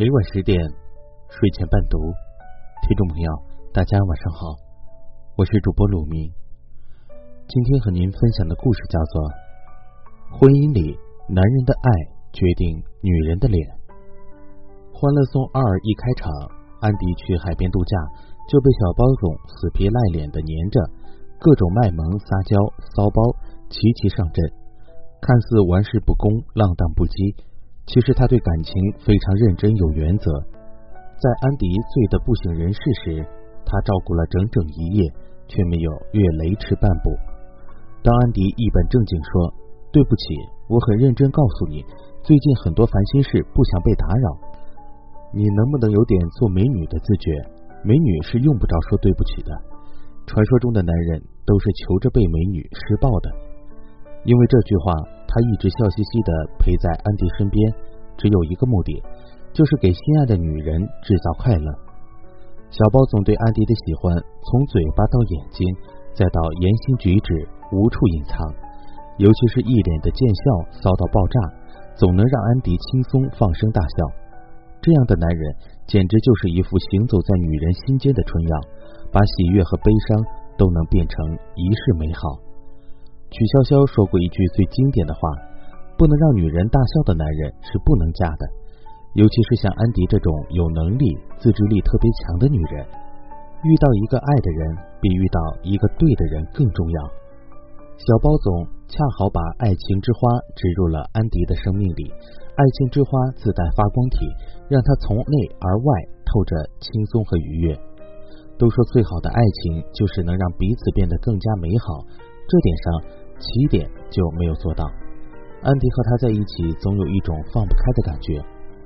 每晚十点，睡前伴读，听众朋友，大家晚上好，我是主播鲁明。今天和您分享的故事叫做《婚姻里男人的爱决定女人的脸》。欢乐颂二一开场，安迪去海边度假，就被小包总死皮赖脸的黏着，各种卖萌撒娇骚包齐齐上阵，看似玩世不恭，浪荡不羁。其实他对感情非常认真有原则，在安迪醉得不省人事时，他照顾了整整一夜，却没有越雷池半步。当安迪一本正经说：“对不起，我很认真告诉你，最近很多烦心事，不想被打扰。你能不能有点做美女的自觉？美女是用不着说对不起的。传说中的男人都是求着被美女施暴的。”因为这句话，他一直笑嘻嘻的陪在安迪身边，只有一个目的，就是给心爱的女人制造快乐。小包总对安迪的喜欢，从嘴巴到眼睛，再到言行举止，无处隐藏。尤其是一脸的贱笑，骚到爆炸，总能让安迪轻松放声大笑。这样的男人，简直就是一副行走在女人心间的春药，把喜悦和悲伤都能变成一世美好。曲筱绡说过一句最经典的话：“不能让女人大笑的男人是不能嫁的。”尤其是像安迪这种有能力、自制力特别强的女人，遇到一个爱的人，比遇到一个对的人更重要。小包总恰好把爱情之花植入了安迪的生命里，爱情之花自带发光体，让他从内而外透着轻松和愉悦。都说最好的爱情就是能让彼此变得更加美好，这点上。起点就没有做到，安迪和他在一起总有一种放不开的感觉，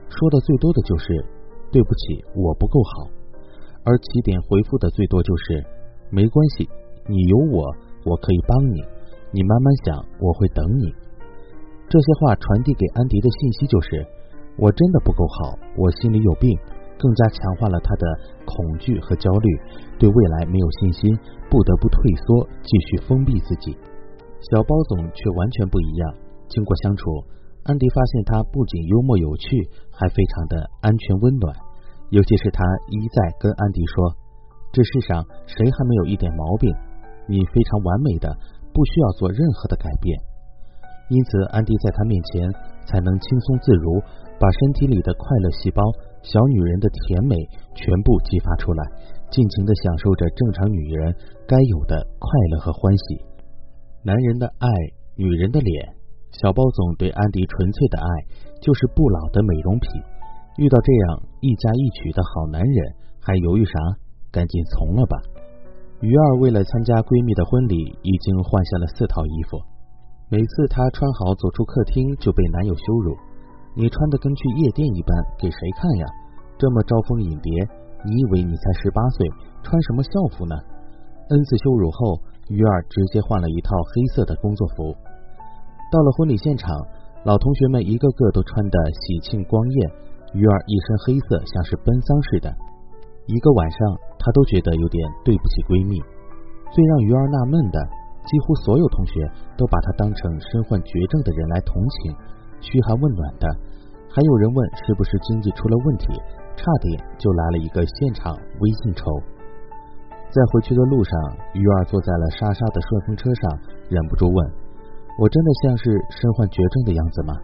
说的最多的就是对不起，我不够好，而起点回复的最多就是没关系，你有我，我可以帮你，你慢慢想，我会等你。这些话传递给安迪的信息就是我真的不够好，我心里有病，更加强化了他的恐惧和焦虑，对未来没有信心，不得不退缩，继续封闭自己。小包总却完全不一样。经过相处，安迪发现他不仅幽默有趣，还非常的安全温暖。尤其是他一再跟安迪说：“这世上谁还没有一点毛病？你非常完美的，不需要做任何的改变。”因此，安迪在他面前才能轻松自如，把身体里的快乐细胞、小女人的甜美全部激发出来，尽情的享受着正常女人该有的快乐和欢喜。男人的爱，女人的脸。小包总对安迪纯粹的爱，就是不老的美容品。遇到这样一家一曲的好男人，还犹豫啥？赶紧从了吧！鱼儿为了参加闺蜜的婚礼，已经换下了四套衣服。每次她穿好走出客厅，就被男友羞辱：“你穿的跟去夜店一般，给谁看呀？这么招蜂引蝶，你以为你才十八岁，穿什么校服呢？”N 次羞辱后。鱼儿直接换了一套黑色的工作服。到了婚礼现场，老同学们一个个都穿得喜庆光艳，鱼儿一身黑色，像是奔丧似的。一个晚上，她都觉得有点对不起闺蜜。最让鱼儿纳闷的，几乎所有同学都把她当成身患绝症的人来同情，嘘寒问暖的。还有人问是不是经济出了问题，差点就来了一个现场微信抽。在回去的路上，鱼儿坐在了莎莎的顺风车上，忍不住问：“我真的像是身患绝症的样子吗？”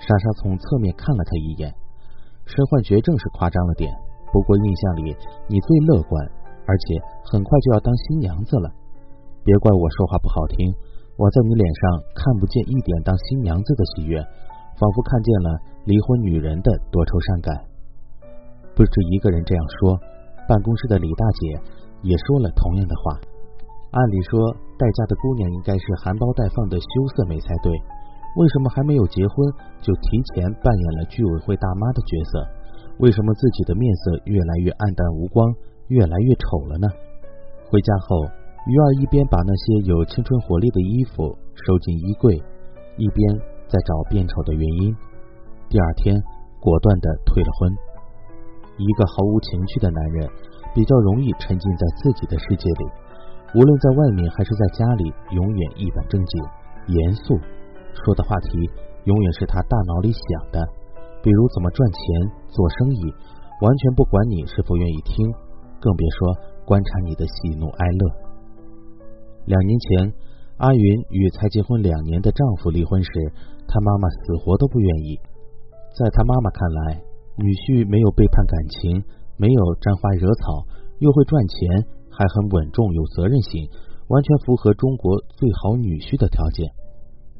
莎莎从侧面看了他一眼：“身患绝症是夸张了点，不过印象里你最乐观，而且很快就要当新娘子了。别怪我说话不好听，我在你脸上看不见一点当新娘子的喜悦，仿佛看见了离婚女人的多愁善感。”不止一个人这样说，办公室的李大姐。也说了同样的话。按理说，待嫁的姑娘应该是含苞待放的羞涩美才对，为什么还没有结婚就提前扮演了居委会大妈的角色？为什么自己的面色越来越暗淡无光，越来越丑了呢？回家后，鱼儿一边把那些有青春活力的衣服收进衣柜，一边在找变丑的原因。第二天，果断的退了婚。一个毫无情趣的男人。比较容易沉浸在自己的世界里，无论在外面还是在家里，永远一本正经、严肃，说的话题永远是他大脑里想的，比如怎么赚钱、做生意，完全不管你是否愿意听，更别说观察你的喜怒哀乐。两年前，阿云与才结婚两年的丈夫离婚时，她妈妈死活都不愿意。在她妈妈看来，女婿没有背叛感情，没有沾花惹草，又会赚钱，还很稳重有责任心，完全符合中国最好女婿的条件。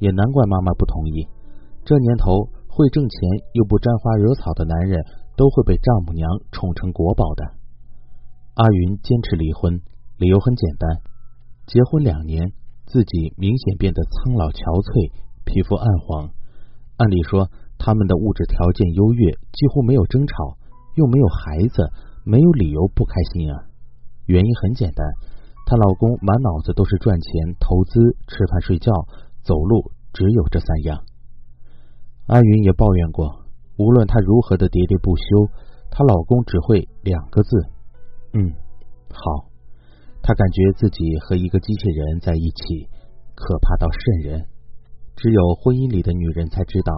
也难怪妈妈不同意。这年头，会挣钱又不沾花惹草的男人，都会被丈母娘宠成国宝的。阿云坚持离婚，理由很简单：结婚两年，自己明显变得苍老憔悴，皮肤暗黄。按理说，他们的物质条件优越，几乎没有争吵，又没有孩子，没有理由不开心啊。原因很简单，她老公满脑子都是赚钱、投资、吃饭、睡觉。走路只有这三样。阿云也抱怨过，无论她如何的喋喋不休，她老公只会两个字：“嗯，好。”他感觉自己和一个机器人在一起，可怕到渗人。只有婚姻里的女人才知道，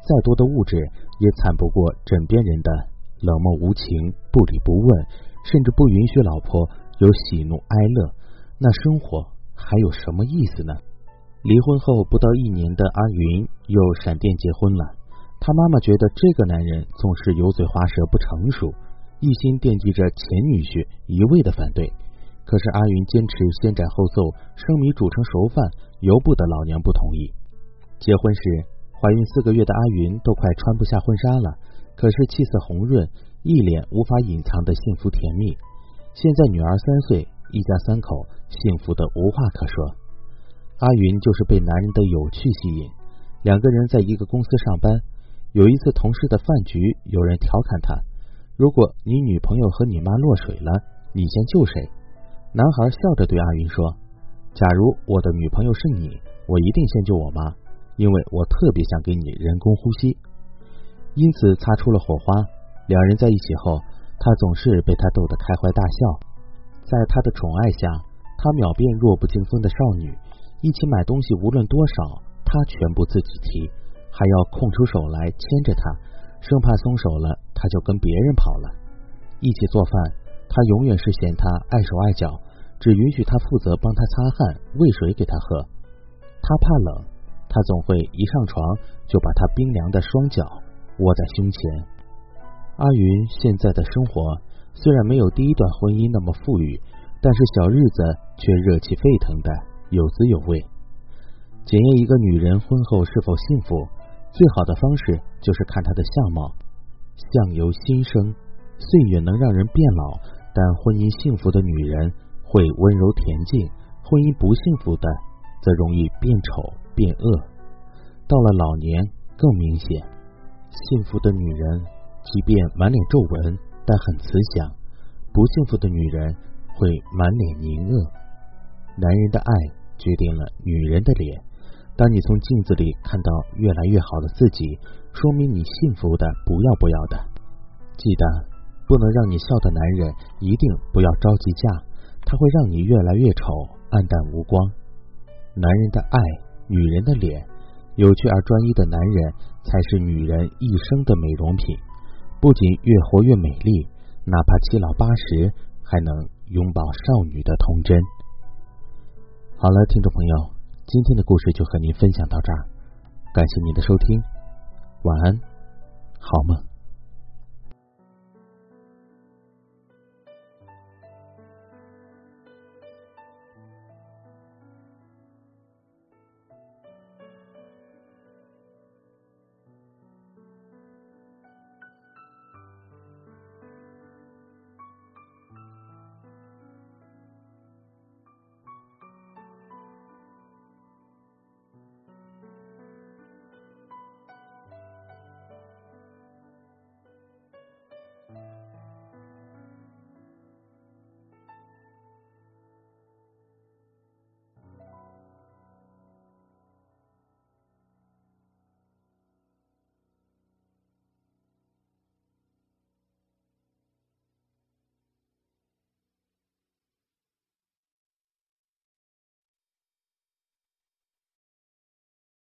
再多的物质也惨不过枕边人的冷漠无情、不理不问，甚至不允许老婆有喜怒哀乐。那生活还有什么意思呢？离婚后不到一年的阿云又闪电结婚了。他妈妈觉得这个男人总是油嘴滑舌、不成熟，一心惦记着前女婿，一味的反对。可是阿云坚持先斩后奏，生米煮成熟饭，由不得老娘不同意。结婚时怀孕四个月的阿云都快穿不下婚纱了，可是气色红润，一脸无法隐藏的幸福甜蜜。现在女儿三岁，一家三口幸福的无话可说。阿云就是被男人的有趣吸引，两个人在一个公司上班。有一次同事的饭局，有人调侃他：“如果你女朋友和你妈落水了，你先救谁？”男孩笑着对阿云说：“假如我的女朋友是你，我一定先救我妈，因为我特别想给你人工呼吸。”因此擦出了火花。两人在一起后，他总是被他逗得开怀大笑。在他的宠爱下，他秒变弱不禁风的少女。一起买东西，无论多少，他全部自己提，还要空出手来牵着他，生怕松手了他就跟别人跑了。一起做饭，他永远是嫌他碍手碍脚，只允许他负责帮他擦汗、喂水给他喝。他怕冷，他总会一上床就把他冰凉的双脚窝在胸前。阿云现在的生活虽然没有第一段婚姻那么富裕，但是小日子却热气沸腾的。有滋有味。检验一个女人婚后是否幸福，最好的方式就是看她的相貌。相由心生，岁月能让人变老，但婚姻幸福的女人会温柔恬静；婚姻不幸福的，则容易变丑变恶。到了老年更明显，幸福的女人即便满脸皱纹，但很慈祥；不幸福的女人会满脸凝恶。男人的爱。决定了女人的脸。当你从镜子里看到越来越好的自己，说明你幸福的不要不要的。记得，不能让你笑的男人一定不要着急嫁，他会让你越来越丑，暗淡无光。男人的爱，女人的脸，有趣而专一的男人才是女人一生的美容品。不仅越活越美丽，哪怕七老八十，还能拥抱少女的童真。好了，听众朋友，今天的故事就和您分享到这儿，感谢您的收听，晚安，好梦。